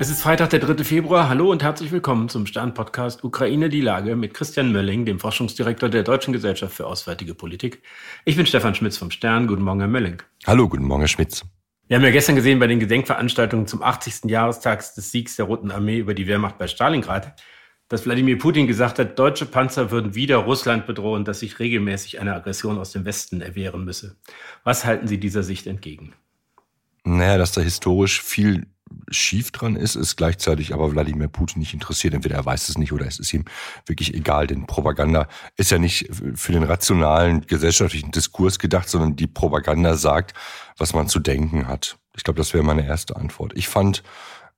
Es ist Freitag, der 3. Februar. Hallo und herzlich willkommen zum Stern-Podcast Ukraine die Lage mit Christian Mölling, dem Forschungsdirektor der Deutschen Gesellschaft für Auswärtige Politik. Ich bin Stefan Schmitz vom Stern. Guten Morgen, Herr Mölling. Hallo, guten Morgen, Herr Schmitz. Wir haben ja gestern gesehen bei den Gedenkveranstaltungen zum 80. Jahrestag des Siegs der Roten Armee über die Wehrmacht bei Stalingrad, dass Wladimir Putin gesagt hat, deutsche Panzer würden wieder Russland bedrohen, dass sich regelmäßig eine Aggression aus dem Westen erwehren müsse. Was halten Sie dieser Sicht entgegen? Naja, dass da historisch viel schief dran ist, ist gleichzeitig aber Wladimir Putin nicht interessiert. Entweder er weiß es nicht oder es ist ihm wirklich egal. Denn Propaganda ist ja nicht für den rationalen gesellschaftlichen Diskurs gedacht, sondern die Propaganda sagt, was man zu denken hat. Ich glaube, das wäre meine erste Antwort. Ich fand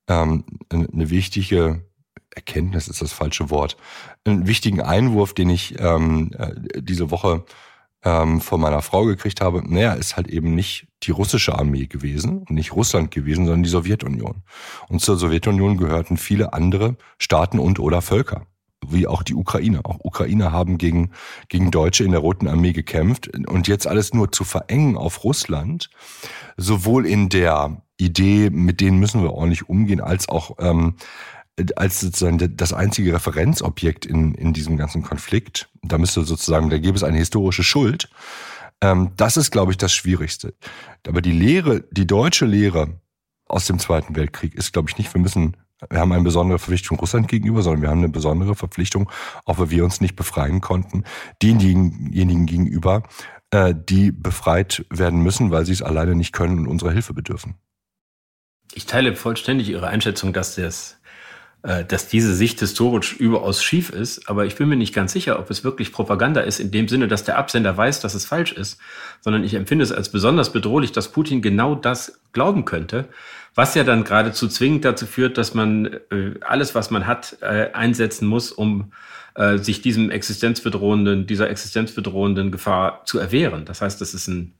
ähm, eine wichtige Erkenntnis ist das falsche Wort, einen wichtigen Einwurf, den ich ähm, äh, diese Woche ähm, von meiner Frau gekriegt habe, naja, ist halt eben nicht die russische Armee gewesen und nicht Russland gewesen, sondern die Sowjetunion. Und zur Sowjetunion gehörten viele andere Staaten und oder Völker wie auch die Ukraine. Auch Ukrainer haben gegen, gegen Deutsche in der Roten Armee gekämpft. Und jetzt alles nur zu verengen auf Russland, sowohl in der Idee, mit denen müssen wir ordentlich umgehen, als auch ähm, als sozusagen das einzige Referenzobjekt in, in diesem ganzen Konflikt. Da müsste sozusagen, da gäbe es eine historische Schuld. Ähm, das ist, glaube ich, das Schwierigste. Aber die Lehre, die deutsche Lehre aus dem Zweiten Weltkrieg ist, glaube ich, nicht, wir müssen, wir haben eine besondere Verpflichtung Russland gegenüber, sondern wir haben eine besondere Verpflichtung, auch weil wir uns nicht befreien konnten, denjenigen gegenüber, äh, die befreit werden müssen, weil sie es alleine nicht können und unserer Hilfe bedürfen. Ich teile vollständig Ihre Einschätzung, dass das dass diese Sicht historisch überaus schief ist, aber ich bin mir nicht ganz sicher, ob es wirklich Propaganda ist, in dem Sinne, dass der Absender weiß, dass es falsch ist, sondern ich empfinde es als besonders bedrohlich, dass Putin genau das glauben könnte, was ja dann geradezu zwingend dazu führt, dass man äh, alles, was man hat, äh, einsetzen muss, um sich diesem existenzbedrohenden, dieser existenzbedrohenden Gefahr zu erwehren. Das heißt, dass es ein,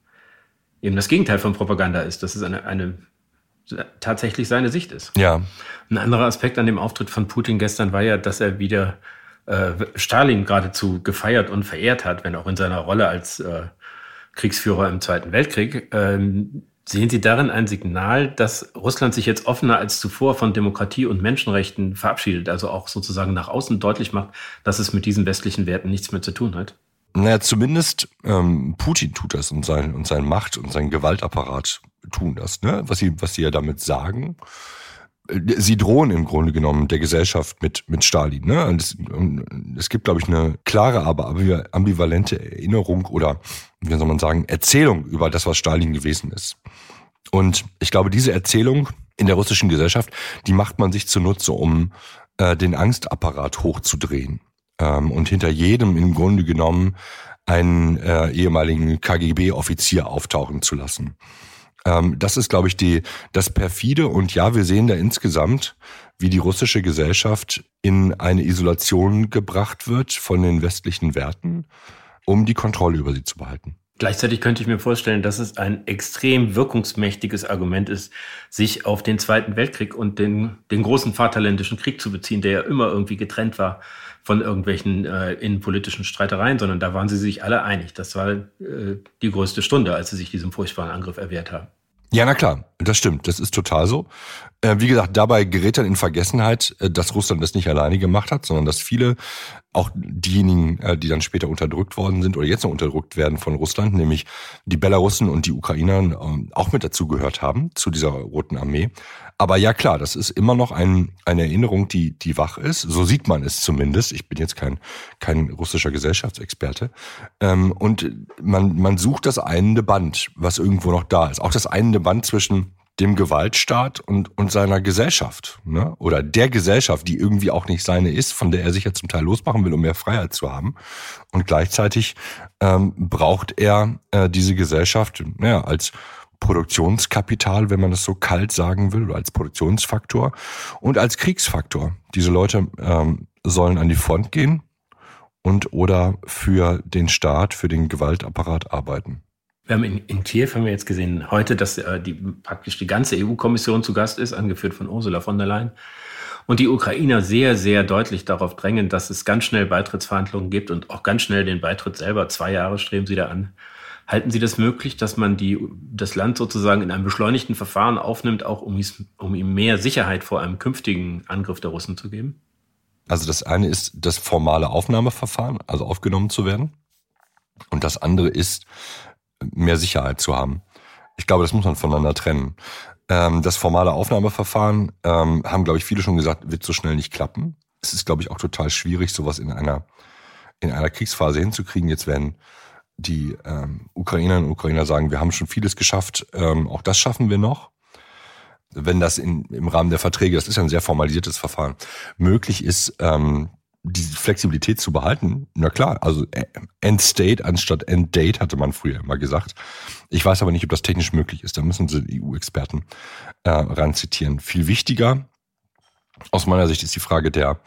eben das Gegenteil von Propaganda ist. Das ist eine, eine tatsächlich seine Sicht ist. Ja. Ein anderer Aspekt an dem Auftritt von Putin gestern war ja, dass er wieder äh, Stalin geradezu gefeiert und verehrt hat, wenn auch in seiner Rolle als äh, Kriegsführer im Zweiten Weltkrieg. Ähm, sehen Sie darin ein Signal, dass Russland sich jetzt offener als zuvor von Demokratie und Menschenrechten verabschiedet, also auch sozusagen nach außen deutlich macht, dass es mit diesen westlichen Werten nichts mehr zu tun hat? Naja, zumindest ähm, Putin tut das und sein, und sein Macht und sein Gewaltapparat tun das. Ne? Was, sie, was sie ja damit sagen, äh, sie drohen im Grunde genommen der Gesellschaft mit, mit Stalin. Ne? Und es, und es gibt, glaube ich, eine klare, aber ambivalente Erinnerung oder, wie soll man sagen, Erzählung über das, was Stalin gewesen ist. Und ich glaube, diese Erzählung in der russischen Gesellschaft, die macht man sich zunutze, um äh, den Angstapparat hochzudrehen ähm, und hinter jedem im Grunde genommen einen äh, ehemaligen KGB-Offizier auftauchen zu lassen. Ähm, das ist, glaube ich, die, das perfide. Und ja, wir sehen da insgesamt, wie die russische Gesellschaft in eine Isolation gebracht wird von den westlichen Werten, um die Kontrolle über sie zu behalten. Gleichzeitig könnte ich mir vorstellen, dass es ein extrem wirkungsmächtiges Argument ist, sich auf den Zweiten Weltkrieg und den, den großen Vaterländischen Krieg zu beziehen, der ja immer irgendwie getrennt war von irgendwelchen äh, innenpolitischen Streitereien, sondern da waren sie sich alle einig. Das war äh, die größte Stunde, als sie sich diesem furchtbaren Angriff erwehrt haben. Ja, na klar, das stimmt. Das ist total so. Äh, wie gesagt, dabei gerät dann in Vergessenheit, äh, dass Russland das nicht alleine gemacht hat, sondern dass viele, auch diejenigen, äh, die dann später unterdrückt worden sind oder jetzt noch unterdrückt werden von Russland, nämlich die Belarussen und die Ukrainer, ähm, auch mit dazu gehört haben, zu dieser Roten Armee. Aber ja klar, das ist immer noch ein, eine Erinnerung, die, die wach ist. So sieht man es zumindest. Ich bin jetzt kein, kein russischer Gesellschaftsexperte. Ähm, und man, man sucht das einende Band, was irgendwo noch da ist. Auch das einende Band zwischen dem Gewaltstaat und, und seiner Gesellschaft, ne? oder der Gesellschaft, die irgendwie auch nicht seine ist, von der er sich ja zum Teil losmachen will, um mehr Freiheit zu haben. Und gleichzeitig ähm, braucht er äh, diese Gesellschaft ja, als Produktionskapital, wenn man das so kalt sagen will, oder als Produktionsfaktor und als Kriegsfaktor. Diese Leute ähm, sollen an die Front gehen und oder für den Staat, für den Gewaltapparat arbeiten. Wir haben in, in Kiew haben wir jetzt gesehen heute, dass äh, die, praktisch die ganze EU-Kommission zu Gast ist, angeführt von Ursula von der Leyen. Und die Ukrainer sehr, sehr deutlich darauf drängen, dass es ganz schnell Beitrittsverhandlungen gibt und auch ganz schnell den Beitritt selber. Zwei Jahre streben sie da an. Halten Sie das möglich, dass man die, das Land sozusagen in einem beschleunigten Verfahren aufnimmt, auch um, um ihm mehr Sicherheit vor einem künftigen Angriff der Russen zu geben? Also das eine ist das formale Aufnahmeverfahren, also aufgenommen zu werden. Und das andere ist, mehr Sicherheit zu haben. Ich glaube, das muss man voneinander trennen. Ähm, das formale Aufnahmeverfahren, ähm, haben, glaube ich, viele schon gesagt, wird so schnell nicht klappen. Es ist, glaube ich, auch total schwierig, sowas in einer, in einer Kriegsphase hinzukriegen. Jetzt werden die ähm, Ukrainerinnen und Ukrainer sagen, wir haben schon vieles geschafft, ähm, auch das schaffen wir noch. Wenn das in, im Rahmen der Verträge, das ist ja ein sehr formalisiertes Verfahren, möglich ist, ähm, die Flexibilität zu behalten, na klar, also äh, End State anstatt End Date hatte man früher immer gesagt. Ich weiß aber nicht, ob das technisch möglich ist. Da müssen Sie EU-Experten äh, ranzitieren. Viel wichtiger aus meiner Sicht ist die Frage der,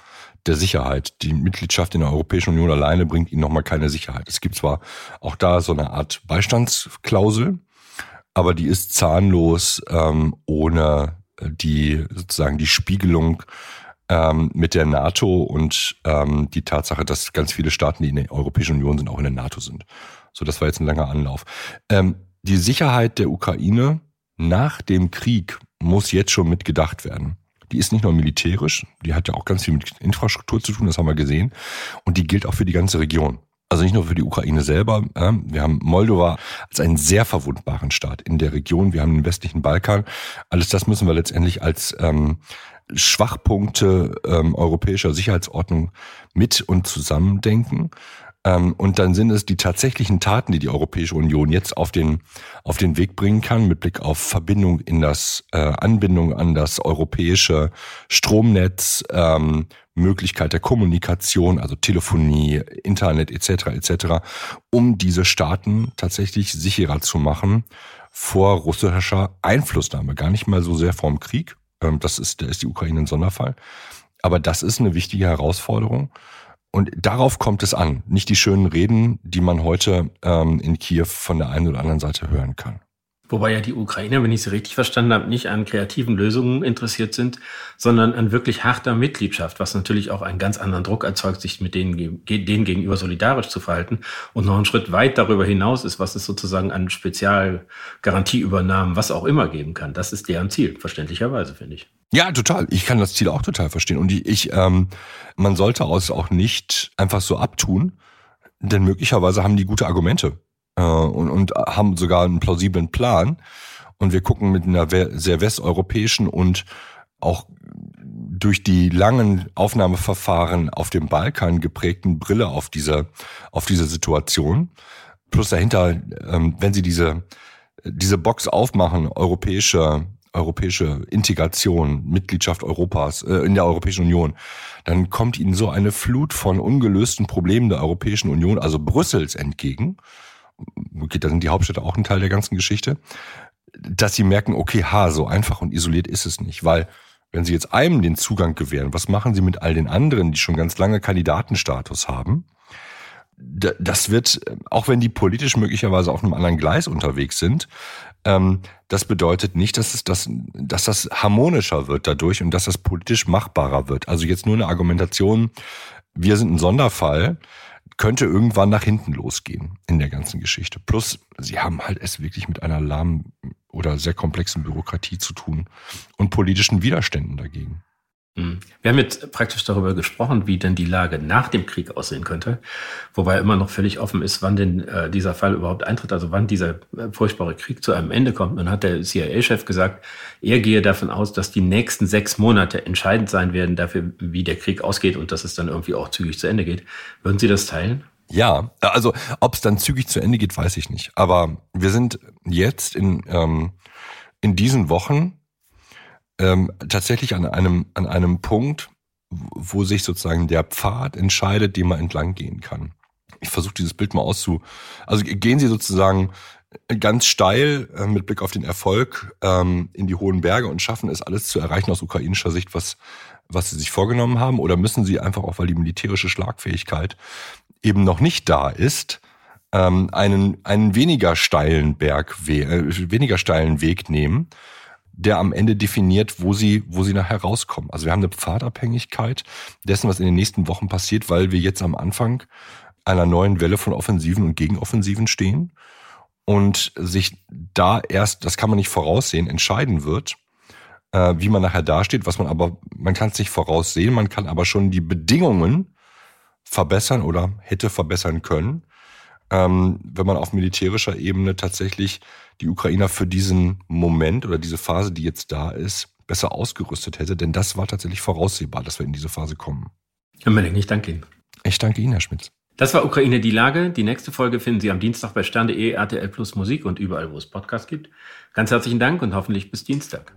der Sicherheit. Die Mitgliedschaft in der Europäischen Union alleine bringt ihnen nochmal keine Sicherheit. Es gibt zwar auch da so eine Art Beistandsklausel, aber die ist zahnlos ähm, ohne die sozusagen die Spiegelung ähm, mit der NATO und ähm, die Tatsache, dass ganz viele Staaten, die in der Europäischen Union sind, auch in der NATO sind. So, das war jetzt ein langer Anlauf. Ähm, die Sicherheit der Ukraine nach dem Krieg muss jetzt schon mitgedacht werden. Die ist nicht nur militärisch, die hat ja auch ganz viel mit Infrastruktur zu tun, das haben wir gesehen. Und die gilt auch für die ganze Region. Also nicht nur für die Ukraine selber. Wir haben Moldova als einen sehr verwundbaren Staat in der Region. Wir haben den westlichen Balkan. Alles das müssen wir letztendlich als ähm, Schwachpunkte ähm, europäischer Sicherheitsordnung mit und zusammendenken. Ähm, und dann sind es die tatsächlichen Taten, die die Europäische Union jetzt auf den, auf den Weg bringen kann, mit Blick auf Verbindung in das, äh, Anbindung an das europäische Stromnetz, ähm, Möglichkeit der Kommunikation, also Telefonie, Internet etc. etc., um diese Staaten tatsächlich sicherer zu machen vor russischer Einflussnahme. Gar nicht mal so sehr vorm Krieg, das ist, da ist die Ukraine ein Sonderfall. Aber das ist eine wichtige Herausforderung. Und darauf kommt es an, nicht die schönen Reden, die man heute ähm, in Kiew von der einen oder anderen Seite hören kann. Wobei ja die Ukrainer, wenn ich sie richtig verstanden habe, nicht an kreativen Lösungen interessiert sind, sondern an wirklich harter Mitgliedschaft, was natürlich auch einen ganz anderen Druck erzeugt, sich mit denen, denen gegenüber solidarisch zu verhalten und noch einen Schritt weit darüber hinaus ist, was es sozusagen an Spezialgarantieübernahmen, was auch immer geben kann. Das ist deren Ziel, verständlicherweise, finde ich. Ja, total. Ich kann das Ziel auch total verstehen. Und ich, ähm, man sollte aus auch nicht einfach so abtun, denn möglicherweise haben die gute Argumente äh, und, und haben sogar einen plausiblen Plan. Und wir gucken mit einer sehr westeuropäischen und auch durch die langen Aufnahmeverfahren auf dem Balkan geprägten Brille auf diese, auf diese Situation. Plus dahinter, ähm, wenn Sie diese, diese Box aufmachen, europäische, europäische Integration, Mitgliedschaft Europas, äh, in der Europäischen Union, dann kommt Ihnen so eine Flut von ungelösten Problemen der Europäischen Union, also Brüssels entgegen, okay, da sind die Hauptstädte auch ein Teil der ganzen Geschichte, dass sie merken, okay, ha, so einfach und isoliert ist es nicht, weil wenn sie jetzt einem den Zugang gewähren, was machen sie mit all den anderen, die schon ganz lange Kandidatenstatus haben? Das wird, auch wenn die politisch möglicherweise auf einem anderen Gleis unterwegs sind, ähm, das bedeutet nicht, dass, es das, dass das harmonischer wird dadurch und dass das politisch machbarer wird. Also jetzt nur eine Argumentation, wir sind ein Sonderfall, könnte irgendwann nach hinten losgehen in der ganzen Geschichte. Plus, sie haben halt es wirklich mit einer lahmen oder sehr komplexen Bürokratie zu tun und politischen Widerständen dagegen. Hm. Wir haben jetzt praktisch darüber gesprochen, wie denn die Lage nach dem Krieg aussehen könnte, wobei immer noch völlig offen ist, wann denn äh, dieser Fall überhaupt eintritt, also wann dieser äh, furchtbare Krieg zu einem Ende kommt. Dann hat der CIA-Chef gesagt, er gehe davon aus, dass die nächsten sechs Monate entscheidend sein werden dafür, wie der Krieg ausgeht und dass es dann irgendwie auch zügig zu Ende geht. Würden Sie das teilen? Ja, also ob es dann zügig zu Ende geht, weiß ich nicht. Aber wir sind jetzt in, ähm, in diesen Wochen ähm, tatsächlich an einem, an einem Punkt, wo sich sozusagen der Pfad entscheidet, den man entlang gehen kann. Ich versuche dieses Bild mal auszu. Also gehen Sie sozusagen ganz steil äh, mit Blick auf den Erfolg ähm, in die hohen Berge und schaffen es alles zu erreichen aus ukrainischer Sicht, was was sie sich vorgenommen haben, oder müssen sie einfach auch, weil die militärische Schlagfähigkeit eben noch nicht da ist, ähm, einen einen weniger steilen Berg, äh, weniger steilen Weg nehmen der am Ende definiert, wo sie, wo sie nachher rauskommen. Also wir haben eine Pfadabhängigkeit dessen, was in den nächsten Wochen passiert, weil wir jetzt am Anfang einer neuen Welle von Offensiven und Gegenoffensiven stehen. und sich da erst, das kann man nicht voraussehen, entscheiden wird, äh, wie man nachher dasteht, was man aber, man kann es nicht voraussehen, man kann aber schon die Bedingungen verbessern oder hätte verbessern können, ähm, wenn man auf militärischer Ebene tatsächlich die Ukrainer für diesen Moment oder diese Phase, die jetzt da ist, besser ausgerüstet hätte. Denn das war tatsächlich voraussehbar, dass wir in diese Phase kommen. Herr Melling, ich danke Ihnen. Ich danke Ihnen, Herr Schmitz. Das war Ukraine die Lage. Die nächste Folge finden Sie am Dienstag bei stern.de, RTL Plus Musik und überall, wo es Podcasts gibt. Ganz herzlichen Dank und hoffentlich bis Dienstag.